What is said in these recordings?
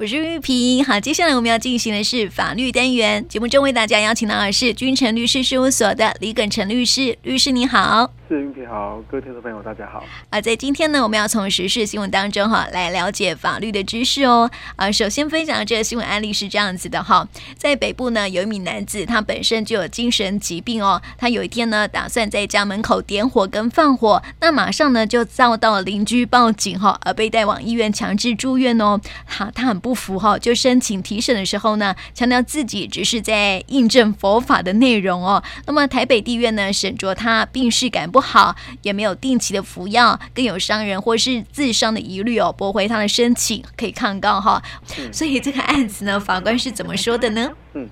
我是玉萍。好，接下来我们要进行的是法律单元。节目中为大家邀请到的是君诚律师事务所的李耿成律师。律师你好。是玉萍好，各位听众朋友大家好。啊，在今天呢，我们要从时事新闻当中哈来了解法律的知识哦。啊，首先分享的这个新闻案例是这样子的哈，在北部呢，有一名男子，他本身就有精神疾病哦。他有一天呢，打算在家门口点火跟放火，那马上呢就遭到邻居报警哈，而被带往医院强制住院哦。好，他很不服哈，就申请提审的时候呢，强调自己只是在印证佛法的内容哦。那么台北地院呢，审酌他病逝感不好，也没有定期的服药，更有伤人或是自伤的疑虑哦，驳回他的申请，可以抗告哈。嗯、所以这个案子呢，法官是怎么说的呢？嗯，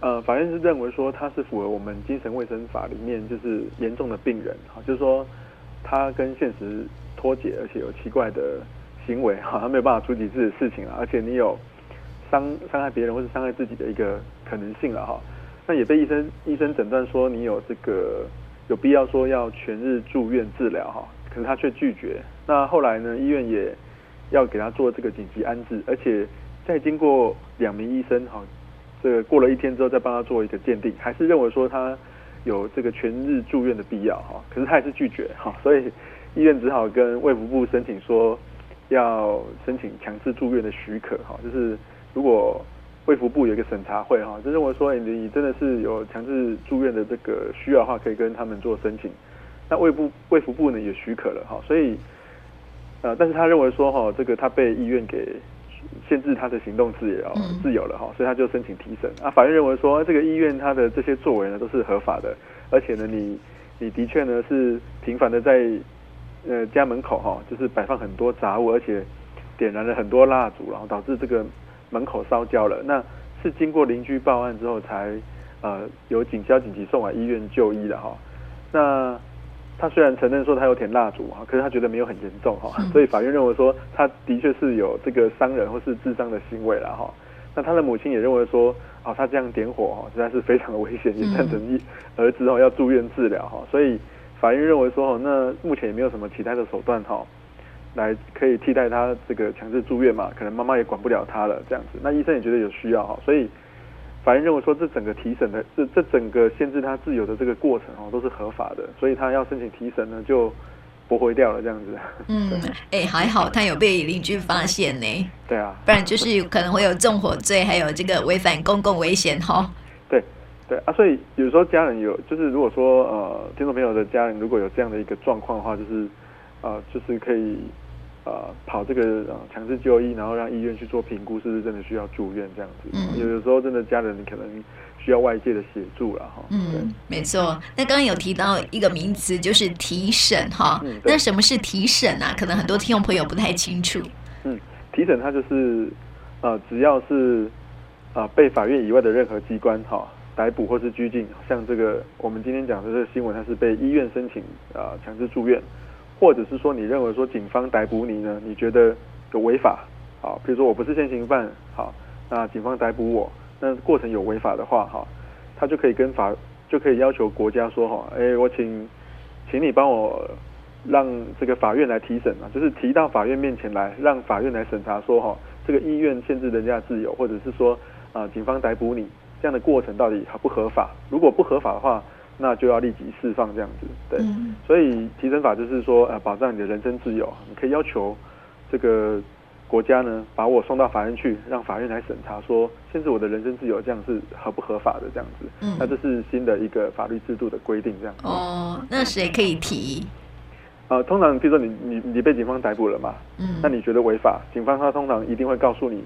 呃，法院是认为说他是符合我们精神卫生法里面就是严重的病人哈，就是说他跟现实脱节，而且有奇怪的行为哈，他没有办法处理自己的事情了，而且你有伤伤害别人或是伤害自己的一个可能性了哈。那也被医生医生诊断说你有这个有必要说要全日住院治疗哈，可是他却拒绝。那后来呢，医院也要给他做这个紧急安置，而且再经过两名医生哈，这个过了一天之后再帮他做一个鉴定，还是认为说他有这个全日住院的必要哈，可是他还是拒绝哈，所以医院只好跟卫福部申请说要申请强制住院的许可哈，就是如果。卫福部有一个审查会哈，就认为说你真的是有强制住院的这个需要的话，可以跟他们做申请。那卫部卫福部呢也许可了哈，所以呃，但是他认为说哈，这个他被医院给限制他的行动自由自由了哈，所以他就申请提审。啊，法院认为说这个医院他的这些作为呢都是合法的，而且呢你你的确呢是频繁的在呃家门口哈，就是摆放很多杂物，而且点燃了很多蜡烛，然后导致这个。门口烧焦了，那是经过邻居报案之后才呃由警消紧急送往医院就医的哈。那他虽然承认说他有点蜡烛哈，可是他觉得没有很严重哈，所以法院认为说他的确是有这个伤人或是自伤的行为了哈。那他的母亲也认为说，哦他这样点火哈实在是非常的危险，也赞成一儿子哦要住院治疗哈。所以法院认为说，那目前也没有什么其他的手段哈。来可以替代他这个强制住院嘛？可能妈妈也管不了他了，这样子。那医生也觉得有需要哈，所以法院认为说，这整个提审的这这整个限制他自由的这个过程哦，都是合法的，所以他要申请提审呢，就驳回掉了这样子。嗯，哎、欸，还好他有被邻居发现呢。对啊，不然就是可能会有纵火罪，还有这个违反公共危险哈。对对啊，所以有时候家人有，就是如果说呃，听众朋友的家人如果有这样的一个状况的话，就是呃，就是可以。呃，跑这个呃强制就医，然后让医院去做评估，是不是真的需要住院这样子？嗯，有的时候真的家人可能需要外界的协助了哈。嗯，对没错。那刚刚有提到一个名词，就是提审哈。嗯，那什么是提审啊？可能很多听众朋友不太清楚。嗯，提审它就是呃，只要是啊、呃、被法院以外的任何机关哈逮捕或是拘禁，像这个我们今天讲的这个新闻，它是被医院申请啊强制住院。或者是说，你认为说警方逮捕你呢？你觉得有违法？好，比如说我不是现行犯，好，那警方逮捕我，那过程有违法的话，哈，他就可以跟法就可以要求国家说，哈，哎，我请，请你帮我让这个法院来提审啊，就是提到法院面前来，让法院来审查说，哈，这个医院限制人家自由，或者是说啊，警方逮捕你这样的过程到底合不合法？如果不合法的话，那就要立即释放这样子，对，嗯、所以提审法就是说，呃，保障你的人身自由，你可以要求这个国家呢，把我送到法院去，让法院来审查，说限制我的人身自由，这样是合不合法的这样子。嗯，那这是新的一个法律制度的规定，这样子。哦，那谁可以提？呃，通常比如说你你你被警方逮捕了嘛，嗯，那你觉得违法，警方他通常一定会告诉你，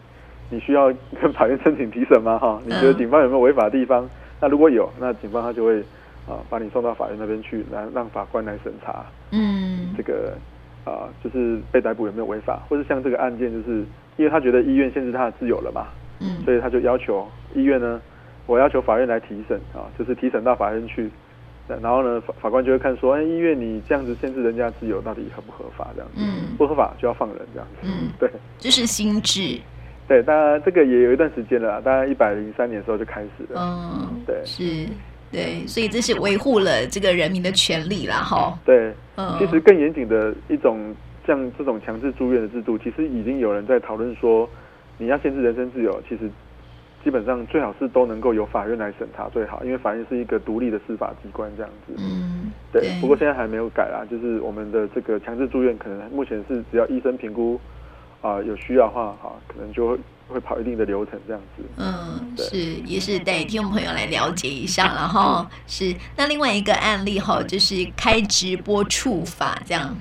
你需要跟法院申请提审吗？哈，你觉得警方有没有违法的地方？嗯、那如果有，那警方他就会。啊，把你送到法院那边去，来让法官来审查。嗯，这个啊，就是被逮捕有没有违法，或者像这个案件，就是因为他觉得医院限制他的自由了嘛，嗯，所以他就要求医院呢，我要求法院来提审啊，就是提审到法院去，然后呢，法法官就会看说，哎，医院你这样子限制人家自由，到底合不合法？这样子，嗯，不合法就要放人这样子，嗯，对，这是心智，对，当然这个也有一段时间了，大概一百零三年的时候就开始了，嗯，对，是。对，所以这是维护了这个人民的权利啦，哈。对，嗯，其实更严谨的一种像这种强制住院的制度，其实已经有人在讨论说，你要限制人身自由，其实基本上最好是都能够由法院来审查最好，因为法院是一个独立的司法机关这样子。嗯，对。不过现在还没有改啦，就是我们的这个强制住院，可能目前是只要医生评估啊、呃、有需要的话，哈，可能就会会跑一定的流程这样子。嗯，是，也是带听众朋友来了解一下，然后是那另外一个案例哈，就是开直播触法这样。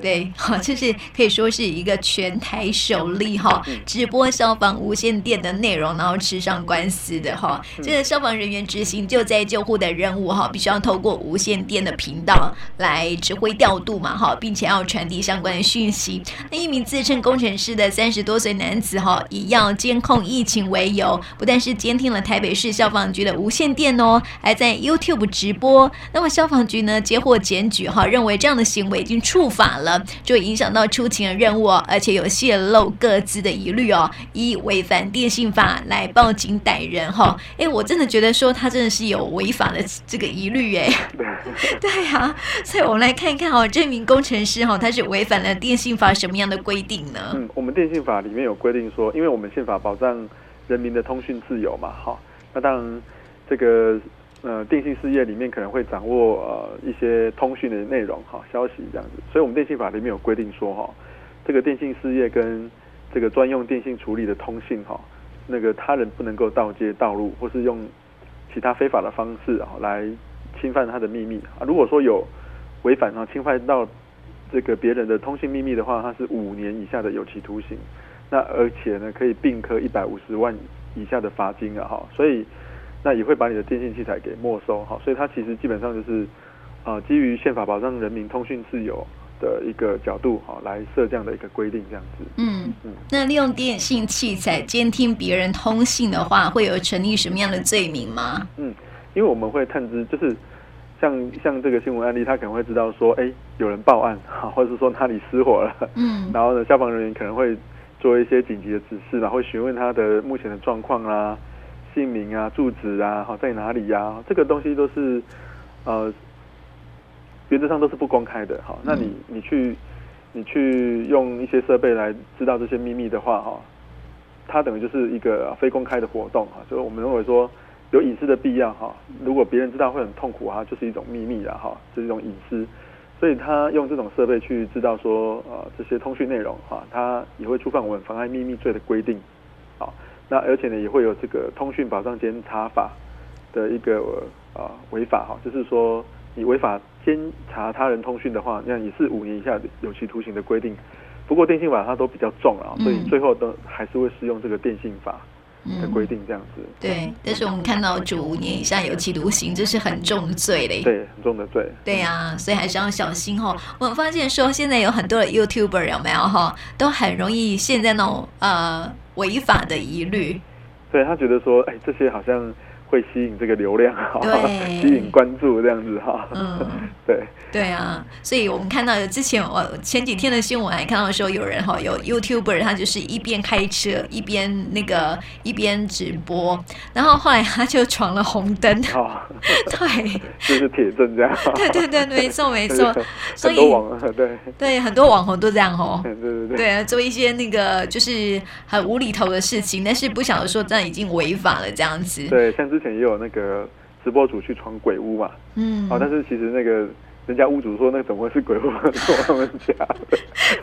对，好，就是可以说是一个全台首例哈，直播消防无线电的内容，然后吃上官司的哈。这个消防人员执行救灾救护的任务哈，必须要透过无线电的频道来指挥调度嘛哈，并且要传递相关的讯息。那一名自称工程师的三十多岁男子哈，以要监控疫情为由，不但是监听了台北市消防局的无线电哦，还在 YouTube 直播。那么消防局呢，接获检举哈，认为这样的行为已经触法。了，就影响到出勤的任务，而且有泄露各自的疑虑哦，以违反电信法来报警逮人哈。哎，我真的觉得说他真的是有违法的这个疑虑哎。对呀，所以我们来看一看哦，这名工程师哈，他是违反了电信法什么样的规定呢？嗯，我们电信法里面有规定说，因为我们宪法保障人民的通讯自由嘛，哈，那当然这个。呃，电信事业里面可能会掌握呃一些通讯的内容哈，消息这样子，所以我们电信法里面有规定说哈，这个电信事业跟这个专用电信处理的通信哈，那个他人不能够盗接盗录或是用其他非法的方式啊来侵犯他的秘密啊。如果说有违反啊侵犯到这个别人的通信秘密的话，他是五年以下的有期徒刑，那而且呢可以并科一百五十万以下的罚金啊哈，所以。那也会把你的电信器材给没收，哈，所以它其实基本上就是，啊、呃，基于宪法保障人民通讯自由的一个角度，哈，来设这样的一个规定，这样子。嗯嗯。那利用电信器材监听别人通信的话，会有成立什么样的罪名吗？嗯，因为我们会探知，就是像像这个新闻案例，他可能会知道说，哎，有人报案，哈，或者是说哪里失火了，嗯，然后呢，消防人员可能会做一些紧急的指示，然后询问他的目前的状况啦。姓名啊，住址啊，好在哪里呀、啊？这个东西都是，呃，原则上都是不公开的。哈，那你你去你去用一些设备来知道这些秘密的话，哈，它等于就是一个非公开的活动哈，就是我们认为说有隐私的必要哈。如果别人知道会很痛苦啊，就是一种秘密了哈，就是一种隐私。所以他用这种设备去知道说呃这些通讯内容哈，他也会触犯我们妨碍秘密罪的规定，好。那而且呢，也会有这个通讯保障监察法的一个啊违法哈，就是说你违法监察他人通讯的话，那也是五年以下有期徒刑的规定。不过电信法它都比较重啊，所以最后都还是会适用这个电信法的规定这样子。嗯、对，但是我们看到就五年以下有期徒刑，这是很重的罪嘞。对，很重的罪。对呀、啊，所以还是要小心哦。我们发现说现在有很多的 YouTuber 有没有哈，都很容易陷在那种呃。违法的疑虑，对，他觉得说，哎，这些好像会吸引这个流量，哈，吸引关注这样子哈，嗯，对，对啊，所以我们看到的之前我前几天的新闻还看到说有人哈有 YouTuber 他就是一边开车一边那个一边直播，然后后来他就闯了红灯，哦，对，就是铁证这样，对对对，没错没错，所 以很多网对。对很多网红都这样哦，对对对，对。啊，做一些那个就是很无厘头的事情，但是不晓得说这样已经违法了这样子，对，像之前也有那个直播主去闯鬼屋嘛，嗯，哦，但是其实那个人家屋主说那个怎么会是鬼屋，是我们家的，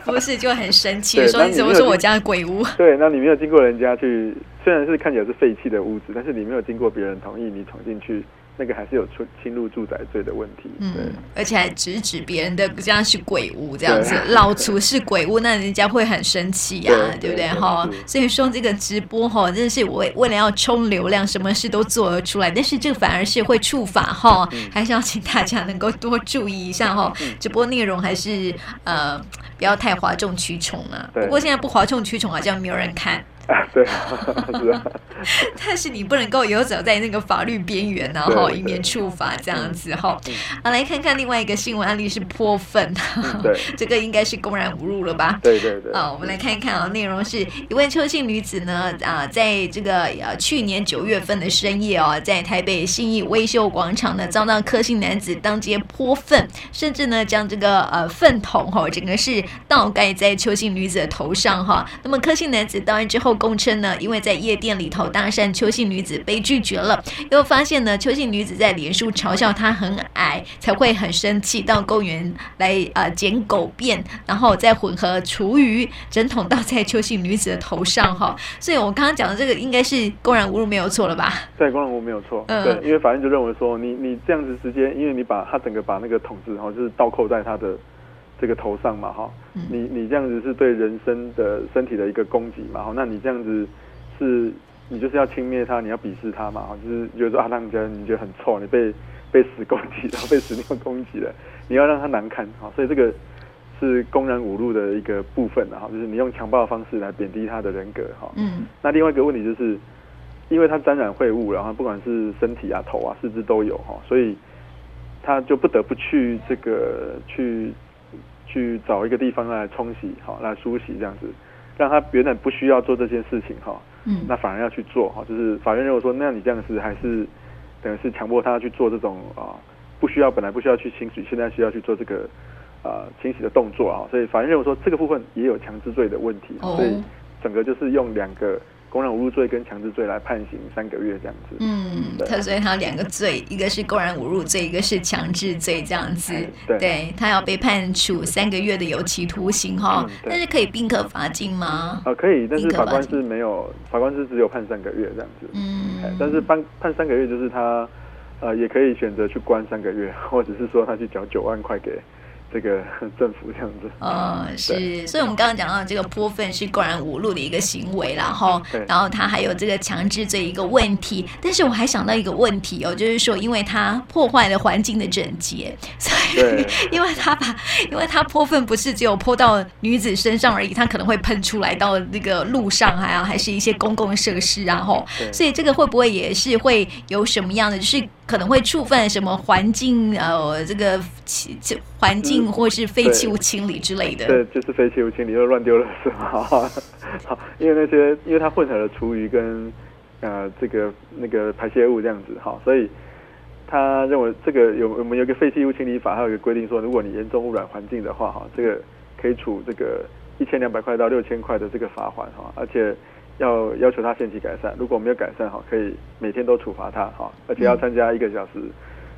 不是就很生气，说你怎么是我家的鬼屋？对，那你没有经过人家去，虽然是看起来是废弃的屋子，但是你没有经过别人同意，你闯进去。那个还是有出侵入住宅罪的问题，对，嗯，而且还直指别人的家是鬼屋这样子，老厨是鬼屋，那人家会很生气呀，啊，对不对哈？所以说这个直播哈，真的是为为了要冲流量，什么事都做得出来，但是这个反而是会触法哈，还是要请大家能够多注意一下哈，直播内容还是呃不要太哗众取宠啊。不过现在不哗众取宠好像没有人看。啊，对，是啊，但是你不能够游走在那个法律边缘，然后以免触法这样子哈。好，来看看另外一个新闻案例是泼粪，对，这个应该是公然侮辱了吧？对对对。啊，我们来看一看啊，内容是一位邱姓女子呢啊，在这个呃去年九月份的深夜哦，在台北信义威秀广场呢，遭到柯姓男子当街泼粪，甚至呢将这个呃粪桶哈，整个是倒盖在邱姓女子的头上哈。那么柯姓男子到案之后。后供称呢，因为在夜店里头搭讪邱姓女子被拒绝了，又发现呢邱姓女子在脸书嘲笑他很矮，才会很生气，到公园来啊捡、狗便，然后再混合厨余整桶倒在邱姓女子的头上哈。所以我刚刚讲的这个应该是公然侮辱没有错了吧？对，公然侮辱没有错。嗯，对，因为法院就认为说你你这样子直接，因为你把他整个把那个桶子然后就是倒扣在他的。这个头上嘛，哈，你你这样子是对人身的身体的一个攻击嘛，哈，那你这样子是，你就是要轻蔑他，你要鄙视他嘛，哈，就是觉得说啊，让人家你觉得很臭，你被被屎攻击，然 后被屎尿攻击了，你要让他难堪，哈，所以这个是公然侮辱的一个部分，哈，就是你用强暴的方式来贬低他的人格，哈，嗯，那另外一个问题就是，因为他沾染秽物，然后不管是身体啊、头啊、四肢都有，哈，所以他就不得不去这个去。去找一个地方来冲洗，好，来梳洗这样子，让他原本不需要做这件事情，哈，嗯，那反而要去做，哈，就是法院认为说，那你这样子还是等于是强迫他去做这种啊，不需要本来不需要去清洗，现在需要去做这个啊清洗的动作啊，所以法院认为说这个部分也有强制罪的问题，所以整个就是用两个。公然侮辱罪跟强制罪来判刑三个月这样子。嗯，他所以他两个罪，一个是公然侮辱罪，一个是强制罪这样子。对，对他要被判处三个月的有期徒刑哈，嗯、但是可以并科罚金吗？啊、呃，可以，但是法官是没有，法官是只有判三个月这样子。嗯，但是判判三个月就是他呃也可以选择去关三个月，或者是说他去缴九万块给。这个 政府这样子，呃，是，所以我们刚刚讲到这个泼粪是公然侮辱的一个行为，然后，然后他还有这个强制这一个问题，但是我还想到一个问题哦，就是说，因为他破坏了环境的整洁，所以，因为他把，因为他泼粪不是只有泼到女子身上而已，他可能会喷出来到那个路上，还有还是一些公共设施，然后，所以这个会不会也是会有什么样的，就是。可能会触犯什么环境呃，这个环境或是废弃物清理之类的。对，就是废弃物清理又乱丢了是吗？好，因为那些因为它混合了厨余跟呃这个那个排泄物这样子哈，所以他认为这个有我们有个废弃物清理法，还有一个规定说，如果你严重污染环境的话哈，这个可以处这个一千两百块到六千块的这个罚款哈，而且。要要求他限期改善，如果没有改善哈，可以每天都处罚他哈，而且要参加一个小时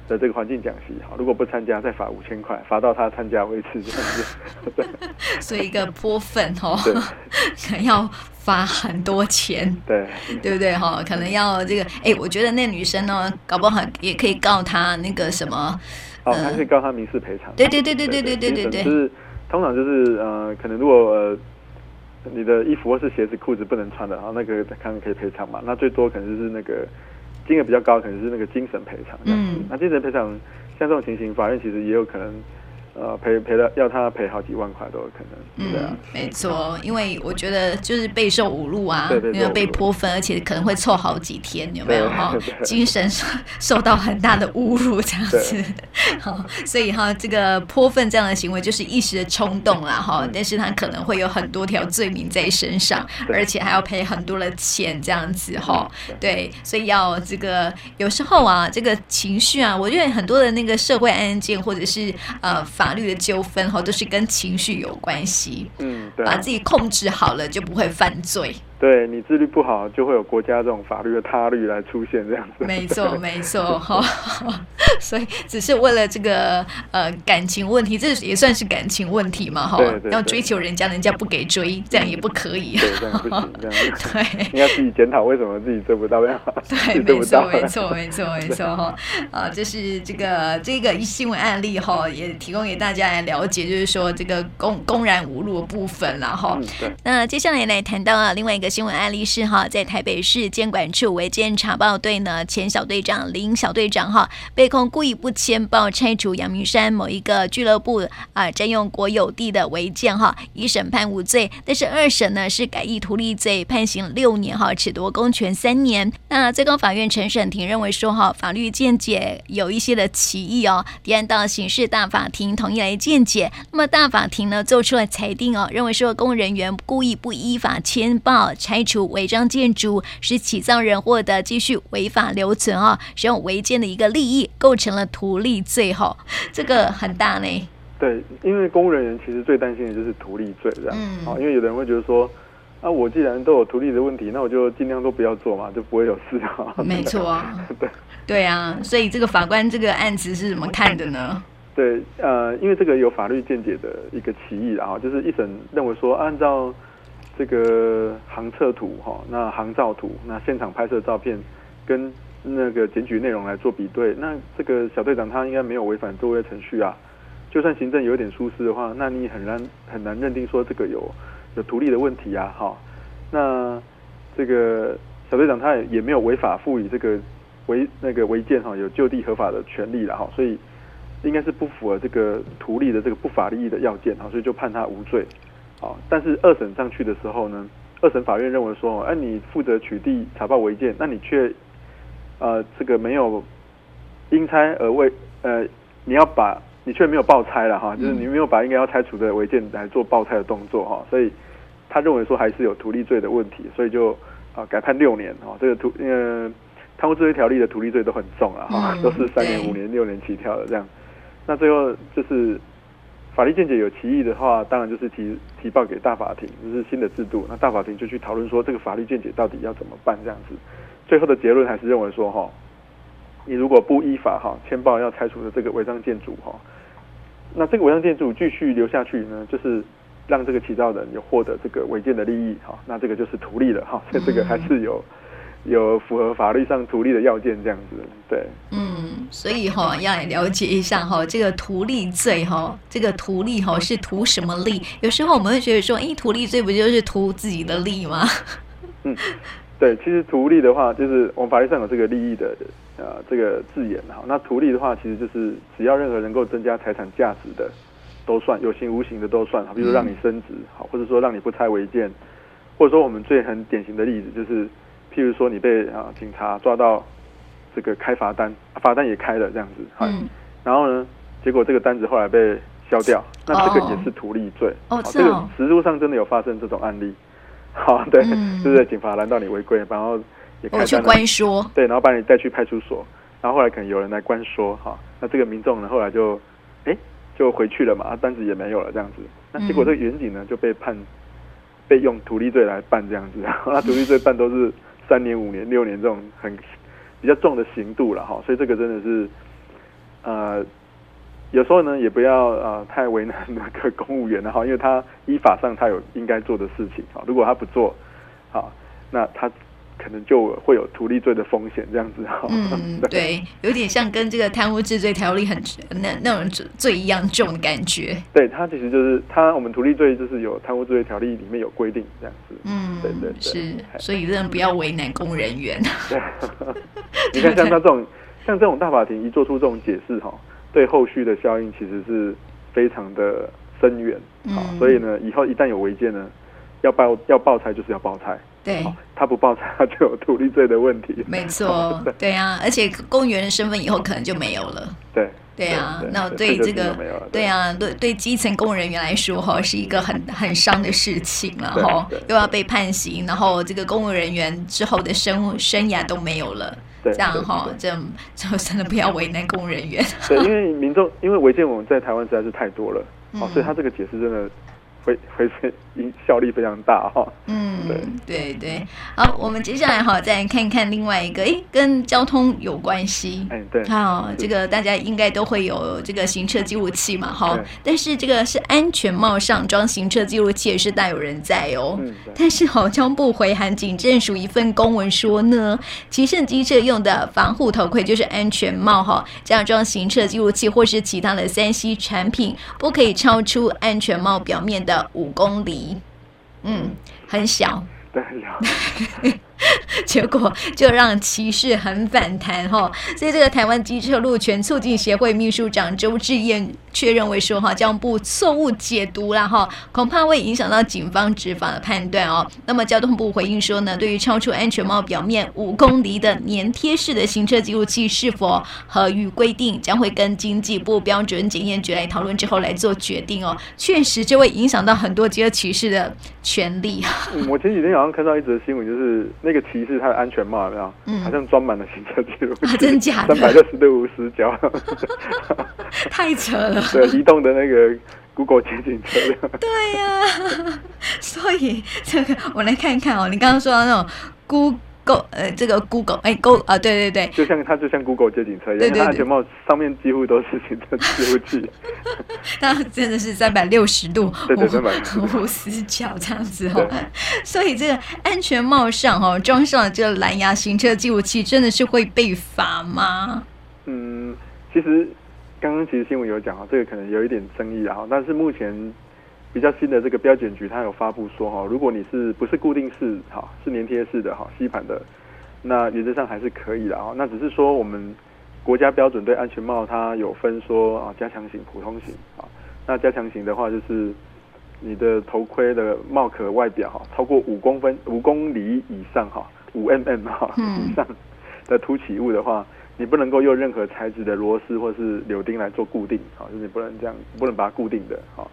的这个环境讲习哈，如果不参加再罚五千块，罚到他参加为止这样子。对，所以一个泼粪哦，可能要罚很多钱，对，对不对哈？可能要这个，哎，我觉得那女生呢，搞不好也可以告他那个什么，哦，还可以告他民事赔偿。对对对对对对对对对，就是通常就是呃，可能如果。呃你的衣服或是鞋子、裤子不能穿的，然后那个看看可以赔偿嘛？那最多可能就是那个金额比较高，可能是那个精神赔偿。嗯，那精神赔偿像这种情形，法院其实也有可能。呃，赔赔了要他赔好几万块都有可能，对啊，嗯，没错，因为我觉得就是备受侮辱啊，因为被泼粪，而且可能会臭好几天，有没有？哈？精神受受到很大的侮辱，这样子，好，所以哈，这个泼粪这样的行为就是一时的冲动啦，哈，但是他可能会有很多条罪名在身上，而且还要赔很多的钱，这样子哈，对，所以要这个有时候啊，这个情绪啊，我觉得很多的那个社会案件或者是呃法。法律的纠纷哈，都是跟情绪有关系。嗯，对，把自己控制好了，就不会犯罪。对，你自律不好，就会有国家这种法律的他律来出现这样子。没错，没错哈。所以只是为了这个呃感情问题，这也算是感情问题嘛哈。要追求人家，人家不给追，这样也不可以。对，这样不行，这样。对，你要自己检讨为什么自己做不到呀？对，没错，没错，没错，没错哈。啊，这是这个这个新闻案例哈，也提供给大家来了解，就是说这个公公然侮辱的部分然后那接下来来谈到啊另外一个。新闻案例是哈，在台北市监管处违建查报队呢，前小队长林小队长哈，被控故意不签报拆除阳明山某一个俱乐部啊，占用国有地的违建哈，一审判无罪，但是二审呢是改以图利罪判刑六年哈，褫夺公权三年。那最高法院陈审庭认为说哈，法律见解有一些的歧义哦，提案到刑事大法庭同意来见解。那么大法庭呢做出了裁定哦，认为说公务人员故意不依法签报。拆除违章建筑，使起造人获得继续违法留存啊，使用违建的一个利益，构成了图利罪哈，这个很大呢。对，因为公务人员其实最担心的就是图利罪这样，嗯，因为有的人会觉得说，啊、啊，我既然都有图利的问题，那我就尽量都不要做嘛，就不会有事啊。没错啊，对对啊，所以这个法官这个案子是怎么看的呢？对，呃，因为这个有法律见解的一个歧义啊，就是一审认为说，按照这个航测图哈，那航照图，那现场拍摄照片跟那个检举内容来做比对，那这个小队长他应该没有违反作业程序啊。就算行政有点疏失的话，那你很难很难认定说这个有有图利的问题啊。哈，那这个小队长他也也没有违法赋予这个违那个违建哈有就地合法的权利了哈，所以。应该是不符合这个图利的这个不法利益的要件哈，所以就判他无罪。好，但是二审上去的时候呢，二审法院认为说，哎，你负责取缔查报违建，那你却呃这个没有因拆而未呃，你要把你却没有报拆了哈，就是你没有把应该要拆除的违建来做报拆的动作哈，所以他认为说还是有图利罪的问题，所以就啊改判六年哦，这个图呃贪污治罪条例的图利罪都很重啊哈，都是三年、五年、六年起跳的这样。那最后就是法律见解有歧义的话，当然就是提提报给大法庭，就是新的制度。那大法庭就去讨论说，这个法律见解到底要怎么办？这样子，最后的结论还是认为说，哈，你如果不依法哈签报要拆除的这个违章建筑哈，那这个违章建筑继续留下去呢，就是让这个起造人有获得这个违建的利益哈，那这个就是图利了哈，所以这个还是有。有符合法律上图利的要件，这样子，对，嗯，所以哈、哦、要来了解一下哈，这个图利罪哈，这个图利哈是图什么利？有时候我们会觉得说，哎，图利罪不就是图自己的利吗？嗯，对，其实图利的话，就是我们法律上有这个利益的呃这个字眼哈。那图利的话，其实就是只要任何能够增加财产价值的都算，有形无形的都算。比如说让你升值，好，或者说让你不拆违建，或者说我们最很典型的例子就是。譬如说你被啊警察抓到，这个开罚单，罚单也开了这样子，嗯，然后呢，结果这个单子后来被消掉，那这个也是图利罪，哦，这个实务上真的有发生这种案例，好，对，嗯、就是警察拦到你违规，然后也开单了，去关说，对，然后把你带去派出所，然后后来可能有人来关说，哈，那这个民众呢后来就，哎，就回去了嘛，单子也没有了这样子，那结果这个员警呢就被判，被用图利罪来办这样子，然 后那图利罪办都是。三年、五年、六年这种很比较重的刑度了哈，所以这个真的是，呃，有时候呢也不要呃太为难那个公务员了哈，因为他依法上他有应该做的事情啊，如果他不做，好，那他。可能就会有图利罪的风险，这样子哈。嗯，对，有点像跟这个贪污治罪条例很那那种罪一样重的感觉。对，它其实就是它，我们图利罪就是有贪污治罪条例里面有规定这样子。嗯，对对对，是，所以真的不要为难公人员。对，你看像他这种，像这种大法庭一做出这种解释哈，对后续的效应其实是非常的深远。好，所以呢，以后一旦有违建呢，要报要报拆就是要报拆。对，他不报拆，他就有图利罪的问题。没错，对啊，而且公务员的身份以后可能就没有了。对，对啊，那对这个，对啊，对对基层公务人员来说，哈，是一个很很伤的事情了，哈，又要被判刑，然后这个公务人员之后的生生涯都没有了，这样哈，这就真的不要为难公务人员。对，因为民众因为违建我们在台湾实在是太多了，哦，所以他这个解释真的。会会是效力非常大哈。嗯，对对对。好，我们接下来哈再看看另外一个，诶，跟交通有关系。哎，对。好，这个大家应该都会有这个行车记录器嘛，哈。但是这个是安全帽上装行车记录器也是大有人在哦。嗯。但是好，交通部回函警政署一份公文说呢，骑乘机车用的防护头盔就是安全帽哈，这样装行车记录器或是其他的三 C 产品，不可以超出安全帽表面的。五公里，嗯，很小，对，很小。结果就让骑士很反弹哈，所以这个台湾机车路权促进协会秘书长周志燕却认为说哈，交通部错误解读了哈，恐怕会影响到警方执法的判断哦。那么交通部回应说呢，对于超出安全帽表面五公里的粘贴式的行车记录器是否合于规定，将会跟经济部标准检验局来讨论之后来做决定哦。确实就会影响到很多机车骑士的权利。我前几天好像看到一则新闻，就是那个骑士他的安全帽有没有？嗯，好像装满了行车记录器，啊，真假的？三百六十度无死角，太扯了。对，移动的那个 Google 街景车辆。对呀、啊，所以这个我来看看哦，你刚刚说的那种 Google。Go 呃，这个 Google 哎，Go 啊，对对对，就像它就像 Google 街景车一样，它安全帽上面几乎都是行车记录器。它真的是三百六十度，对对，三百六十度无死角这样子哦。所以这个安全帽上哈装上了这个蓝牙行车记录器，真的是会被罚吗？嗯，其实刚刚其实新闻有讲啊，这个可能有一点争议啊，但是目前。比较新的这个标检局，它有发布说哈，如果你是不是固定式哈，是粘贴式的哈，吸盘的，那原则上还是可以的啊。那只是说我们国家标准对安全帽它有分说啊，加强型、普通型啊。那加强型的话，就是你的头盔的帽壳外表哈，超过五公分、五公里以上哈，五 mm 哈以上的凸起物的话，你不能够用任何材质的螺丝或是柳钉来做固定啊，就是你不能这样，不能把它固定的哈。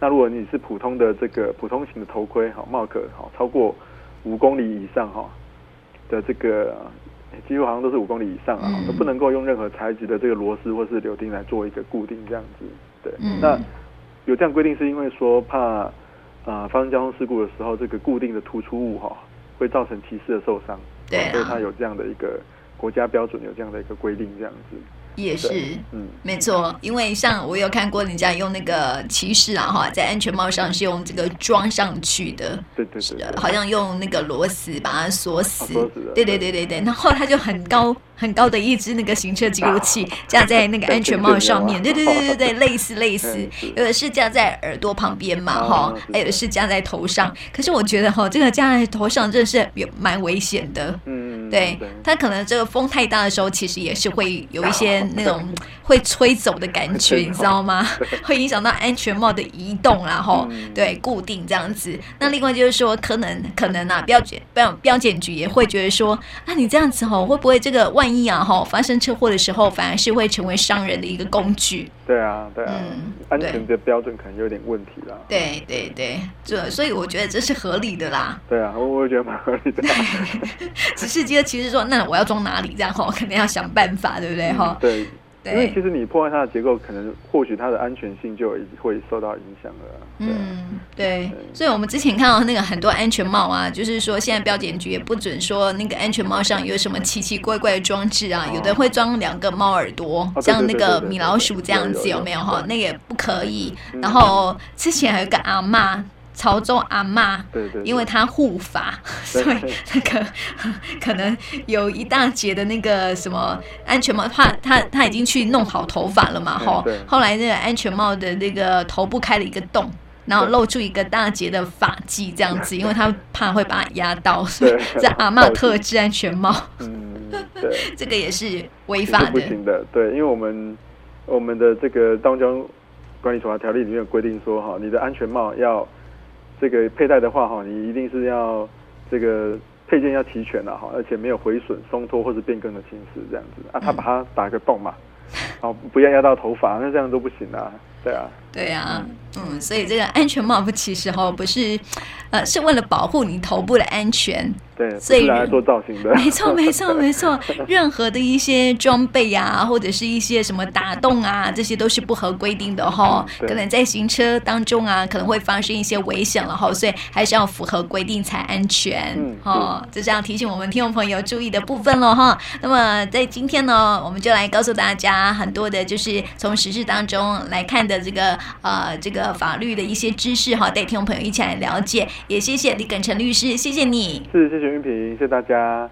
那如果你是普通的这个普通型的头盔，好帽壳，好超过五公里以上哈的这个，几乎好像都是五公里以上啊，都不能够用任何材质的这个螺丝或是柳钉来做一个固定这样子。对，那有这样规定是因为说怕啊发生交通事故的时候，这个固定的突出物哈会造成骑士的受伤，对，所以它有这样的一个国家标准，有这样的一个规定这样子。也是，嗯，没错，因为像我有看过人家用那个骑士啊，哈，在安全帽上是用这个装上去的，对对对，好像用那个螺丝把它锁死，对对对对对，然后它就很高很高的一只那个行车记录器 架在那个安全帽上面，对对对对对，类似类似，有的是架在耳朵旁边嘛，哈，还有的是架在头上，可是我觉得哈，这个架在头上真的是有蛮危险的，嗯，对，它可能这个风太大的时候，其实也是会有一些。那种会吹走的感觉，你知道吗？会影响到安全帽的移动，然后对固定这样子。那另外就是说，可能可能啊，标检标标检局也会觉得说，啊，你这样子吼，会不会这个万一啊吼发生车祸的时候，反而是会成为伤人的一个工具？对啊，对啊，嗯，安全的标准可能有点问题啦。对对对，这所以我觉得这是合理的啦。对啊，我我觉得蛮合理的。只是觉得其实说，那我要装哪里这样哈，肯定要想办法，对不对哈？对。因为其实你破坏它的结构，可能或许它的安全性就会受到影响了。嗯，对。所以，我们之前看到那个很多安全帽啊，就是说现在标检局也不准说那个安全帽上有什么奇奇怪怪的装置啊，有的会装两个猫耳朵，像那个米老鼠这样子，有没有哈？那个也不可以。然后之前还有个阿嬷。潮州阿嬷，对对，因为她护法，所以那个 可能有一大截的那个什么安全帽，怕她她已经去弄好头发了嘛，吼，后来那个安全帽的那个头部开了一个洞，然后露出一个大截的发髻这样子，因为他怕会把它压到，所以这阿嬷特制安全帽，嗯，对，这个也是违法的，不行的，对，因为我们我们的这个当交管理处罚条例里面有规定说，哈，你的安全帽要。这个佩戴的话，哈，你一定是要这个配件要齐全的，哈，而且没有毁损、松脱或者变更的形式，这样子。啊，他把它打个洞嘛，哦，不要压到头发，那这样都不行啊，对啊，对啊，嗯，所以这个安全帽不其实哈不是，呃，是为了保护你头部的安全。对，所以来做造型的，没错，没错，没错。任何的一些装备啊，或者是一些什么打洞啊，这些都是不合规定的哈。可能在行车当中啊，可能会发生一些危险了哈，所以还是要符合规定才安全。嗯，哦，就这样提醒我们听众朋友注意的部分了哈。那么在今天呢，我们就来告诉大家很多的，就是从实事当中来看的这个呃这个法律的一些知识哈，带听众朋友一起来了解。也谢谢李耿成律师，谢谢你。是，谢谢。云平，谢谢大家。